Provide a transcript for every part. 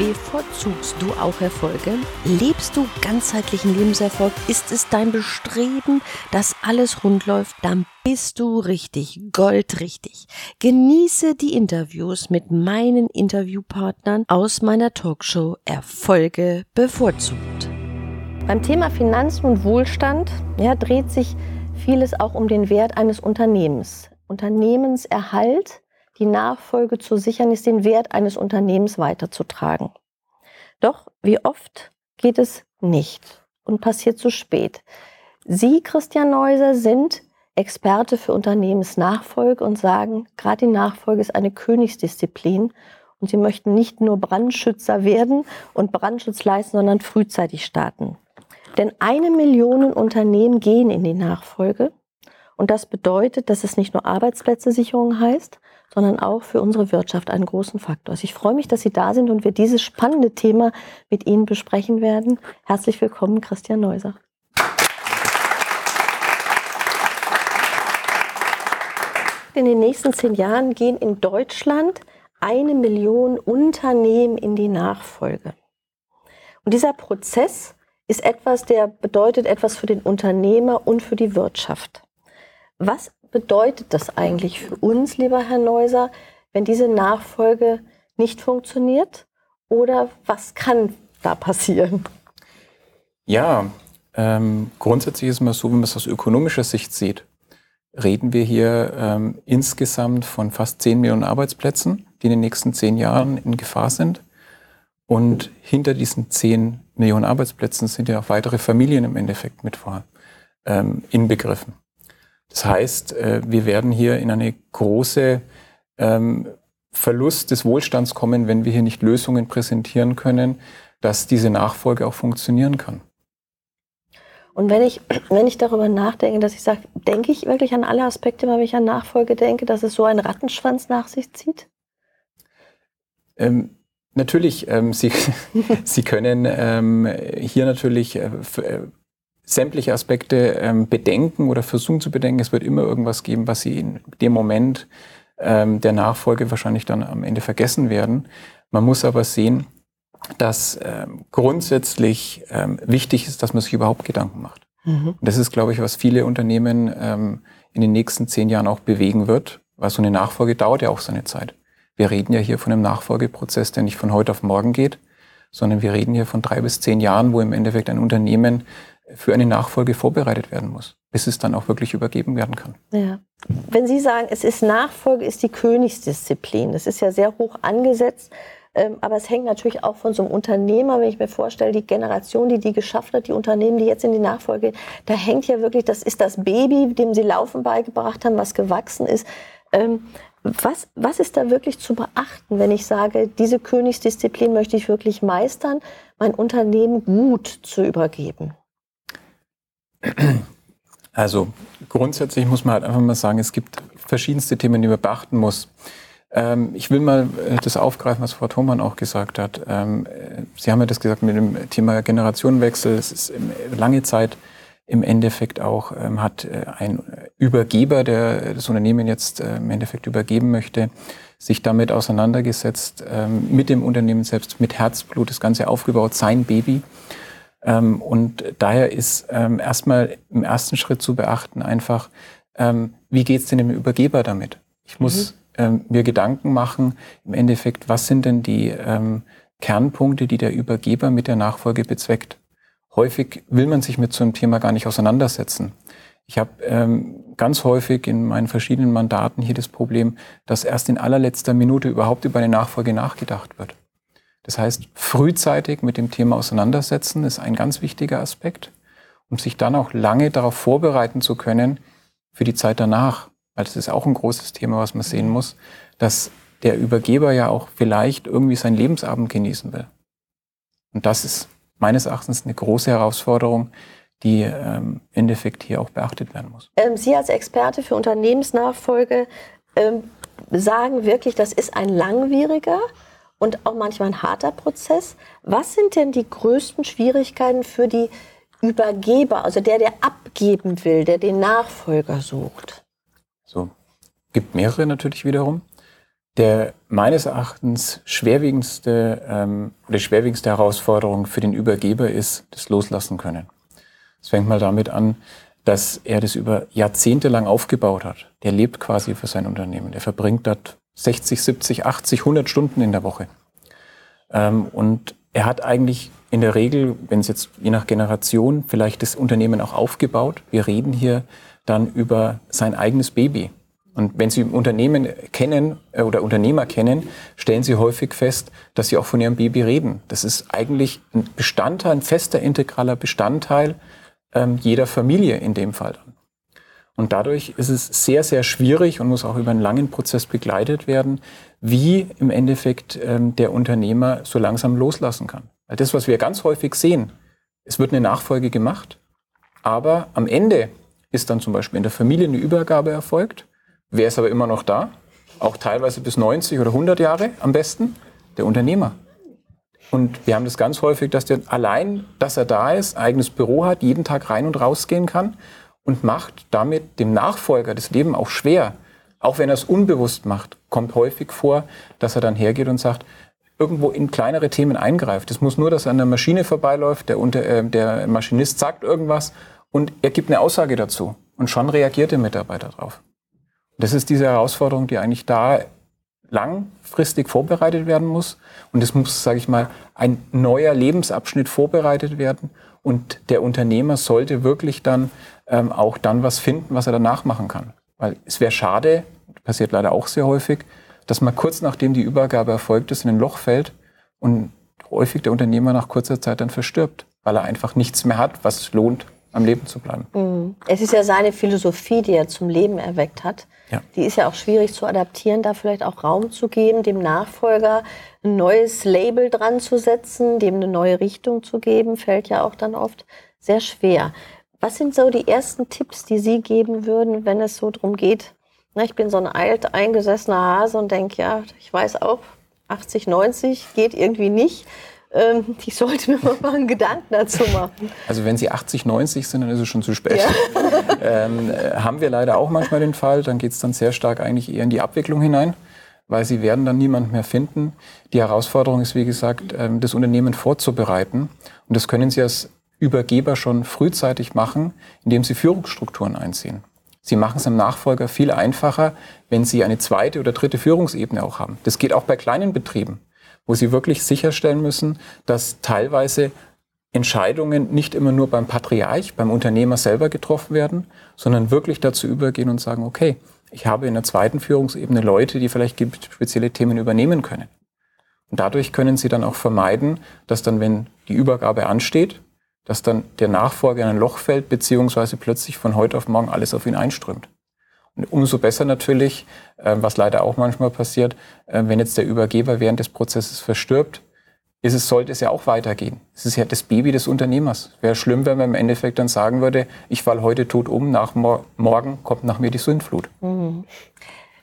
Bevorzugst du auch Erfolge? Lebst du ganzheitlichen Lebenserfolg? Ist es dein Bestreben, dass alles rund läuft? Dann bist du richtig, goldrichtig. Genieße die Interviews mit meinen Interviewpartnern aus meiner Talkshow Erfolge bevorzugt. Beim Thema Finanzen und Wohlstand ja, dreht sich vieles auch um den Wert eines Unternehmens. Unternehmenserhalt die Nachfolge zu sichern ist, den Wert eines Unternehmens weiterzutragen. Doch wie oft geht es nicht und passiert zu spät. Sie, Christian Neuser, sind Experte für Unternehmensnachfolge und sagen, gerade die Nachfolge ist eine Königsdisziplin und sie möchten nicht nur Brandschützer werden und Brandschutz leisten, sondern frühzeitig starten. Denn eine Million Unternehmen gehen in die Nachfolge und das bedeutet, dass es nicht nur Arbeitsplätze-Sicherung heißt, sondern auch für unsere Wirtschaft einen großen Faktor ist. Ich freue mich, dass Sie da sind und wir dieses spannende Thema mit Ihnen besprechen werden. Herzlich willkommen, Christian Neuser. In den nächsten zehn Jahren gehen in Deutschland eine Million Unternehmen in die Nachfolge. Und dieser Prozess ist etwas, der bedeutet etwas für den Unternehmer und für die Wirtschaft. Was bedeutet das eigentlich für uns, lieber Herr Neuser, wenn diese Nachfolge nicht funktioniert? Oder was kann da passieren? Ja, ähm, grundsätzlich ist es mal so, wenn man es aus ökonomischer Sicht sieht, reden wir hier ähm, insgesamt von fast 10 Millionen Arbeitsplätzen, die in den nächsten zehn Jahren in Gefahr sind. Und hinter diesen 10 Millionen Arbeitsplätzen sind ja auch weitere Familien im Endeffekt mit vor, ähm, inbegriffen. Das heißt, äh, wir werden hier in eine große ähm, Verlust des Wohlstands kommen, wenn wir hier nicht Lösungen präsentieren können, dass diese Nachfolge auch funktionieren kann. Und wenn ich, wenn ich darüber nachdenke, dass ich sage, denke ich wirklich an alle Aspekte, wenn ich an Nachfolge denke, dass es so einen Rattenschwanz nach sich zieht? Ähm, natürlich, ähm, Sie, Sie können ähm, hier natürlich äh, äh sämtliche Aspekte ähm, bedenken oder versuchen zu bedenken. Es wird immer irgendwas geben, was sie in dem Moment ähm, der Nachfolge wahrscheinlich dann am Ende vergessen werden. Man muss aber sehen, dass ähm, grundsätzlich ähm, wichtig ist, dass man sich überhaupt Gedanken macht. Mhm. Und das ist, glaube ich, was viele Unternehmen ähm, in den nächsten zehn Jahren auch bewegen wird, weil so eine Nachfolge dauert ja auch seine Zeit. Wir reden ja hier von einem Nachfolgeprozess, der nicht von heute auf morgen geht, sondern wir reden hier von drei bis zehn Jahren, wo im Endeffekt ein Unternehmen für eine Nachfolge vorbereitet werden muss, bis es dann auch wirklich übergeben werden kann. Ja. Wenn Sie sagen, es ist Nachfolge, ist die Königsdisziplin. Das ist ja sehr hoch angesetzt. Ähm, aber es hängt natürlich auch von so einem Unternehmer, wenn ich mir vorstelle, die Generation, die die geschafft hat, die Unternehmen, die jetzt in die Nachfolge, da hängt ja wirklich, das ist das Baby, dem sie Laufen beigebracht haben, was gewachsen ist. Ähm, was, was ist da wirklich zu beachten, wenn ich sage, diese Königsdisziplin möchte ich wirklich meistern, mein Unternehmen gut zu übergeben? Also grundsätzlich muss man halt einfach mal sagen, es gibt verschiedenste Themen, die man beachten muss. Ähm, ich will mal äh, das aufgreifen, was Frau Thomann auch gesagt hat. Ähm, äh, Sie haben ja das gesagt mit dem Thema Generationenwechsel. Es ist lange Zeit im Endeffekt auch, ähm, hat äh, ein Übergeber, der das Unternehmen jetzt im Endeffekt übergeben möchte, sich damit auseinandergesetzt, mit dem Unternehmen selbst, mit Herzblut das Ganze aufgebaut, sein Baby. Ähm, und daher ist ähm, erstmal im ersten Schritt zu beachten einfach, ähm, wie geht's denn dem Übergeber damit? Ich muss mhm. ähm, mir Gedanken machen, im Endeffekt, was sind denn die ähm, Kernpunkte, die der Übergeber mit der Nachfolge bezweckt? Häufig will man sich mit so einem Thema gar nicht auseinandersetzen. Ich habe ähm, ganz häufig in meinen verschiedenen Mandaten hier das Problem, dass erst in allerletzter Minute überhaupt über eine Nachfolge nachgedacht wird. Das heißt, frühzeitig mit dem Thema auseinandersetzen ist ein ganz wichtiger Aspekt, um sich dann auch lange darauf vorbereiten zu können für die Zeit danach. Weil das ist auch ein großes Thema, was man sehen muss, dass der Übergeber ja auch vielleicht irgendwie seinen Lebensabend genießen will. Und das ist meines Erachtens eine große Herausforderung, die ähm, im Endeffekt hier auch beachtet werden muss. Ähm, Sie als Experte für Unternehmensnachfolge ähm, sagen wirklich, das ist ein langwieriger und auch manchmal ein harter Prozess. Was sind denn die größten Schwierigkeiten für die Übergeber, also der, der abgeben will, der den Nachfolger sucht? So, gibt mehrere natürlich wiederum. Der meines Erachtens schwerwiegendste ähm, oder schwerwiegendste Herausforderung für den Übergeber ist das Loslassen können. Es fängt mal damit an, dass er das über Jahrzehnte lang aufgebaut hat. Der lebt quasi für sein Unternehmen. Der verbringt dort 60, 70, 80, 100 Stunden in der Woche. Ähm, und er hat eigentlich in der Regel, wenn es jetzt je nach Generation, vielleicht das Unternehmen auch aufgebaut. Wir reden hier dann über sein eigenes Baby. Und wenn Sie Unternehmen kennen äh, oder Unternehmer kennen, stellen Sie häufig fest, dass Sie auch von Ihrem Baby reden. Das ist eigentlich ein Bestandteil, ein fester, integraler Bestandteil ähm, jeder Familie in dem Fall. Und dadurch ist es sehr, sehr schwierig und muss auch über einen langen Prozess begleitet werden, wie im Endeffekt ähm, der Unternehmer so langsam loslassen kann. Weil das, was wir ganz häufig sehen, es wird eine Nachfolge gemacht, aber am Ende ist dann zum Beispiel in der Familie eine Übergabe erfolgt. Wer ist aber immer noch da? Auch teilweise bis 90 oder 100 Jahre am besten? Der Unternehmer. Und wir haben das ganz häufig, dass der allein, dass er da ist, eigenes Büro hat, jeden Tag rein und rausgehen kann und macht damit dem Nachfolger das Leben auch schwer. Auch wenn er es unbewusst macht, kommt häufig vor, dass er dann hergeht und sagt, irgendwo in kleinere Themen eingreift. Es muss nur, dass er an der Maschine vorbeiläuft, der, unter, äh, der Maschinist sagt irgendwas und er gibt eine Aussage dazu. Und schon reagiert der Mitarbeiter drauf. Das ist diese Herausforderung, die eigentlich da langfristig vorbereitet werden muss. Und es muss, sage ich mal, ein neuer Lebensabschnitt vorbereitet werden. Und der Unternehmer sollte wirklich dann ähm, auch dann was finden, was er danach machen kann. Weil es wäre schade, passiert leider auch sehr häufig, dass man kurz nachdem die Übergabe erfolgt ist, in ein Loch fällt und häufig der Unternehmer nach kurzer Zeit dann verstirbt, weil er einfach nichts mehr hat, was lohnt, am Leben zu bleiben. Mhm. Es ist ja seine Philosophie, die er zum Leben erweckt hat. Ja. Die ist ja auch schwierig zu adaptieren, da vielleicht auch Raum zu geben, dem Nachfolger ein neues Label dran zu setzen, dem eine neue Richtung zu geben, fällt ja auch dann oft sehr schwer. Was sind so die ersten Tipps, die Sie geben würden, wenn es so darum geht? Na, ich bin so ein alt eingesessener Hase und denke, ja, ich weiß auch, 80, 90 geht irgendwie nicht ähm, ich sollte mir mal einen Gedanken dazu machen. Also wenn Sie 80, 90 sind, dann ist es schon zu spät. Ja. ähm, äh, haben wir leider auch manchmal den Fall, dann geht es dann sehr stark eigentlich eher in die Abwicklung hinein, weil Sie werden dann niemand mehr finden. Die Herausforderung ist, wie gesagt, ähm, das Unternehmen vorzubereiten. Und das können Sie als Übergeber schon frühzeitig machen, indem Sie Führungsstrukturen einziehen. Sie machen es im Nachfolger viel einfacher, wenn Sie eine zweite oder dritte Führungsebene auch haben. Das geht auch bei kleinen Betrieben wo sie wirklich sicherstellen müssen, dass teilweise Entscheidungen nicht immer nur beim Patriarch, beim Unternehmer selber getroffen werden, sondern wirklich dazu übergehen und sagen, okay, ich habe in der zweiten Führungsebene Leute, die vielleicht spezielle Themen übernehmen können. Und dadurch können sie dann auch vermeiden, dass dann, wenn die Übergabe ansteht, dass dann der Nachfolger in ein Loch fällt, beziehungsweise plötzlich von heute auf morgen alles auf ihn einströmt. Und umso besser natürlich, äh, was leider auch manchmal passiert, äh, wenn jetzt der Übergeber während des Prozesses verstirbt, ist es, sollte es ja auch weitergehen. Es ist ja das Baby des Unternehmers. Wäre schlimm, wenn man im Endeffekt dann sagen würde, ich falle heute tot um, nach mor morgen kommt nach mir die Sündflut. Mhm.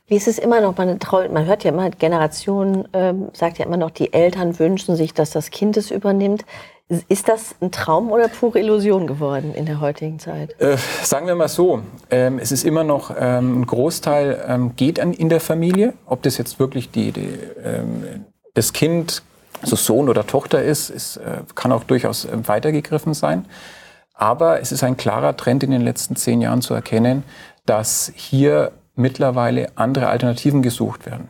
Wie ist es immer noch, man, man hört ja immer, Generationen ähm, sagt ja immer noch, die Eltern wünschen sich, dass das Kind es übernimmt. Ist das ein Traum oder pure Illusion geworden in der heutigen Zeit? Äh, sagen wir mal so, ähm, es ist immer noch ähm, ein Großteil ähm, geht an, in der Familie. Ob das jetzt wirklich die, die ähm, das Kind, also Sohn oder Tochter ist, ist äh, kann auch durchaus äh, weitergegriffen sein. Aber es ist ein klarer Trend in den letzten zehn Jahren zu erkennen, dass hier mittlerweile andere Alternativen gesucht werden.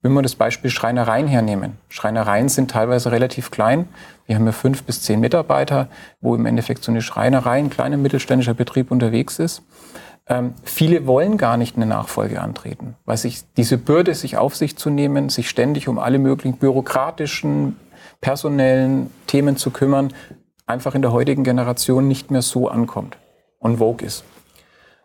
Wenn wir das Beispiel Schreinereien hernehmen. Schreinereien sind teilweise relativ klein. Wir haben ja fünf bis zehn Mitarbeiter, wo im Endeffekt so eine Schreinerei, ein kleiner mittelständischer Betrieb unterwegs ist. Ähm, viele wollen gar nicht eine Nachfolge antreten, weil sich diese Bürde, sich auf sich zu nehmen, sich ständig um alle möglichen bürokratischen, personellen Themen zu kümmern, einfach in der heutigen Generation nicht mehr so ankommt und vogue ist.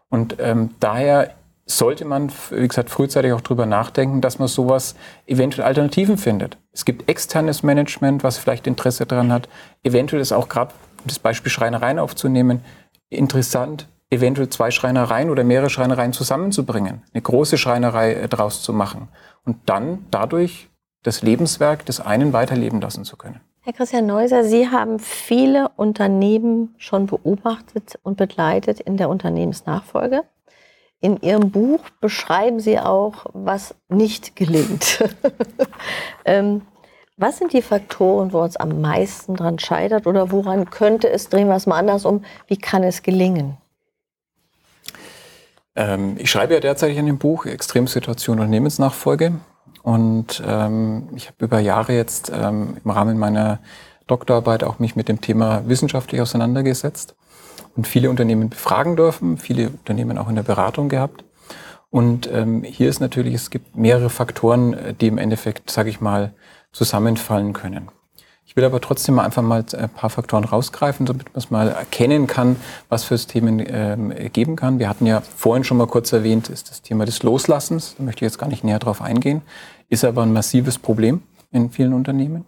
Und ähm, daher sollte man, wie gesagt, frühzeitig auch drüber nachdenken, dass man sowas eventuell Alternativen findet. Es gibt externes Management, was vielleicht Interesse daran hat. Eventuell ist auch gerade, um das Beispiel Schreinereien aufzunehmen, interessant, eventuell zwei Schreinereien oder mehrere Schreinereien zusammenzubringen, eine große Schreinerei äh, draus zu machen und dann dadurch das Lebenswerk des einen weiterleben lassen zu können. Herr Christian Neuser, Sie haben viele Unternehmen schon beobachtet und begleitet in der Unternehmensnachfolge. In Ihrem Buch beschreiben Sie auch, was nicht gelingt. ähm, was sind die Faktoren, wo uns am meisten dran scheitert oder woran könnte es, drehen wir es mal andersrum, wie kann es gelingen? Ähm, ich schreibe ja derzeit in dem Buch Extremsituation Unternehmensnachfolge und ähm, ich habe über Jahre jetzt ähm, im Rahmen meiner Doktorarbeit auch mich mit dem Thema wissenschaftlich auseinandergesetzt und viele Unternehmen befragen dürfen, viele Unternehmen auch in der Beratung gehabt. Und ähm, hier ist natürlich, es gibt mehrere Faktoren, äh, die im Endeffekt, sage ich mal, zusammenfallen können. Ich will aber trotzdem mal einfach mal ein paar Faktoren rausgreifen, damit man es mal erkennen kann, was für Themen ähm, geben kann. Wir hatten ja vorhin schon mal kurz erwähnt, ist das Thema des Loslassens. Da möchte ich jetzt gar nicht näher drauf eingehen. Ist aber ein massives Problem in vielen Unternehmen.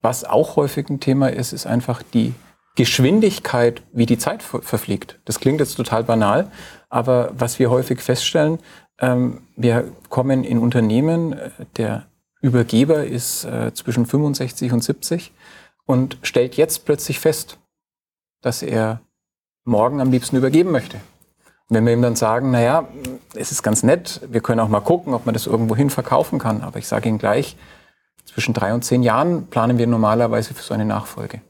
Was auch häufig ein Thema ist, ist einfach die Geschwindigkeit, wie die Zeit verfliegt. Das klingt jetzt total banal, aber was wir häufig feststellen, ähm, wir kommen in Unternehmen, äh, der Übergeber ist äh, zwischen 65 und 70 und stellt jetzt plötzlich fest, dass er morgen am liebsten übergeben möchte. Und wenn wir ihm dann sagen, naja, es ist ganz nett, wir können auch mal gucken, ob man das irgendwo hin verkaufen kann, aber ich sage Ihnen gleich, zwischen drei und zehn Jahren planen wir normalerweise für so eine Nachfolge.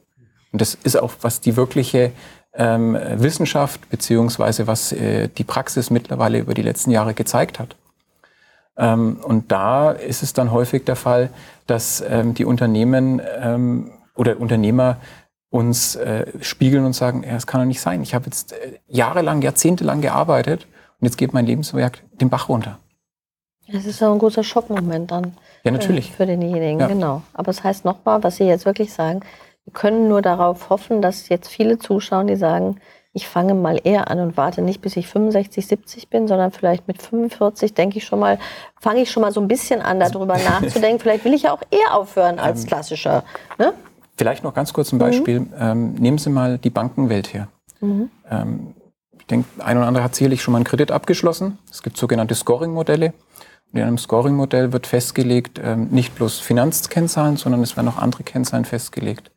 Und das ist auch, was die wirkliche ähm, Wissenschaft beziehungsweise was äh, die Praxis mittlerweile über die letzten Jahre gezeigt hat. Ähm, und da ist es dann häufig der Fall, dass ähm, die Unternehmen ähm, oder Unternehmer uns äh, spiegeln und sagen, ja, das kann doch nicht sein. Ich habe jetzt äh, jahrelang, jahrzehntelang gearbeitet und jetzt geht mein Lebenswerk den Bach runter. Das ist ja ein großer Schockmoment dann. Ja, natürlich. Für, für denjenigen, ja. genau. Aber es das heißt nochmal, was Sie jetzt wirklich sagen, wir können nur darauf hoffen, dass jetzt viele zuschauen, die sagen, ich fange mal eher an und warte nicht, bis ich 65, 70 bin, sondern vielleicht mit 45 denke ich schon mal, fange ich schon mal so ein bisschen an, darüber nachzudenken. Vielleicht will ich ja auch eher aufhören als ähm, klassischer. Ne? Vielleicht noch ganz kurz ein Beispiel. Mhm. Ähm, nehmen Sie mal die Bankenwelt her. Mhm. Ähm, ich denke, ein oder andere hat sicherlich schon mal einen Kredit abgeschlossen. Es gibt sogenannte Scoring-Modelle. In einem Scoring-Modell wird festgelegt, ähm, nicht bloß Finanzkennzahlen, sondern es werden auch andere Kennzahlen festgelegt.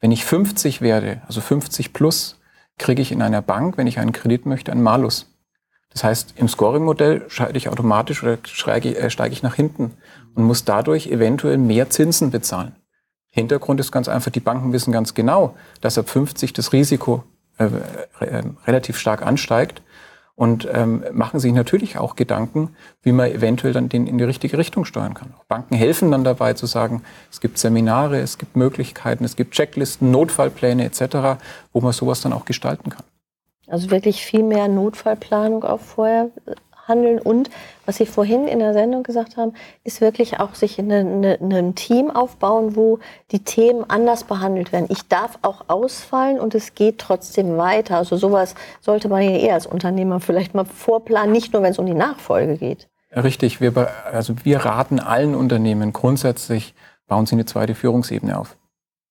Wenn ich 50 werde, also 50 plus, kriege ich in einer Bank, wenn ich einen Kredit möchte, einen Malus. Das heißt, im Scoring-Modell schalte ich automatisch oder steige, äh, steige ich nach hinten und muss dadurch eventuell mehr Zinsen bezahlen. Hintergrund ist ganz einfach, die Banken wissen ganz genau, dass ab 50 das Risiko äh, äh, relativ stark ansteigt und ähm, machen sich natürlich auch Gedanken, wie man eventuell dann den in die richtige Richtung steuern kann. Auch Banken helfen dann dabei zu sagen, es gibt Seminare, es gibt Möglichkeiten, es gibt Checklisten, Notfallpläne etc., wo man sowas dann auch gestalten kann. Also wirklich viel mehr Notfallplanung auch vorher handeln. Und was Sie vorhin in der Sendung gesagt haben, ist wirklich auch sich in eine, eine, ein Team aufbauen, wo die Themen anders behandelt werden. Ich darf auch ausfallen und es geht trotzdem weiter. Also sowas sollte man ja eher als Unternehmer vielleicht mal vorplanen, nicht nur wenn es um die Nachfolge geht. Richtig, wir, also wir raten allen Unternehmen grundsätzlich, bauen Sie eine zweite Führungsebene auf.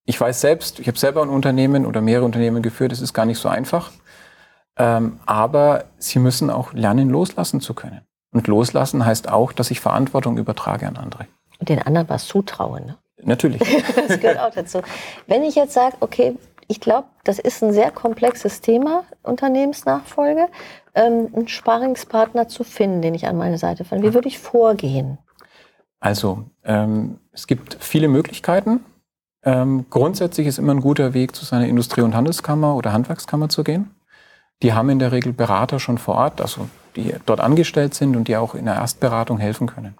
Ich weiß selbst, ich habe selber ein Unternehmen oder mehrere Unternehmen geführt, es ist gar nicht so einfach. Ähm, aber sie müssen auch lernen, loslassen zu können. Und loslassen heißt auch, dass ich Verantwortung übertrage an andere. Und den anderen was zutrauen. Ne? Natürlich. das gehört auch dazu. Wenn ich jetzt sage, okay, ich glaube, das ist ein sehr komplexes Thema, Unternehmensnachfolge, ähm, einen Sparingspartner zu finden, den ich an meine Seite finde. Wie würde ich vorgehen? Also, ähm, es gibt viele Möglichkeiten. Ähm, grundsätzlich ist immer ein guter Weg, zu seiner Industrie- und Handelskammer oder Handwerkskammer zu gehen. Die haben in der Regel Berater schon vor Ort, also die dort angestellt sind und die auch in der Erstberatung helfen können.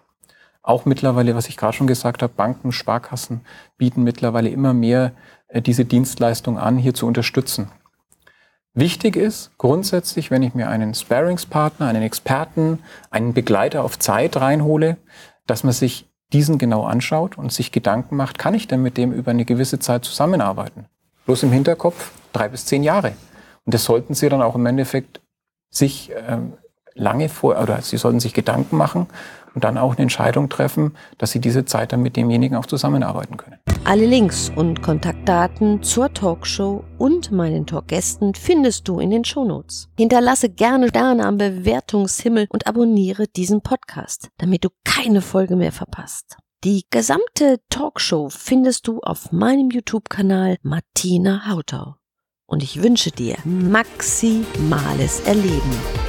Auch mittlerweile, was ich gerade schon gesagt habe, Banken, Sparkassen bieten mittlerweile immer mehr äh, diese Dienstleistung an, hier zu unterstützen. Wichtig ist grundsätzlich, wenn ich mir einen Sparingspartner, einen Experten, einen Begleiter auf Zeit reinhole, dass man sich diesen genau anschaut und sich Gedanken macht, kann ich denn mit dem über eine gewisse Zeit zusammenarbeiten? Bloß im Hinterkopf drei bis zehn Jahre. Und das sollten Sie dann auch im Endeffekt sich ähm, lange vor, oder Sie sollten sich Gedanken machen und dann auch eine Entscheidung treffen, dass Sie diese Zeit dann mit demjenigen auch zusammenarbeiten können. Alle Links und Kontaktdaten zur Talkshow und meinen Talkgästen findest du in den Shownotes. Hinterlasse gerne Sterne am Bewertungshimmel und abonniere diesen Podcast, damit du keine Folge mehr verpasst. Die gesamte Talkshow findest du auf meinem YouTube-Kanal Martina Hautau. Und ich wünsche dir maximales Erleben.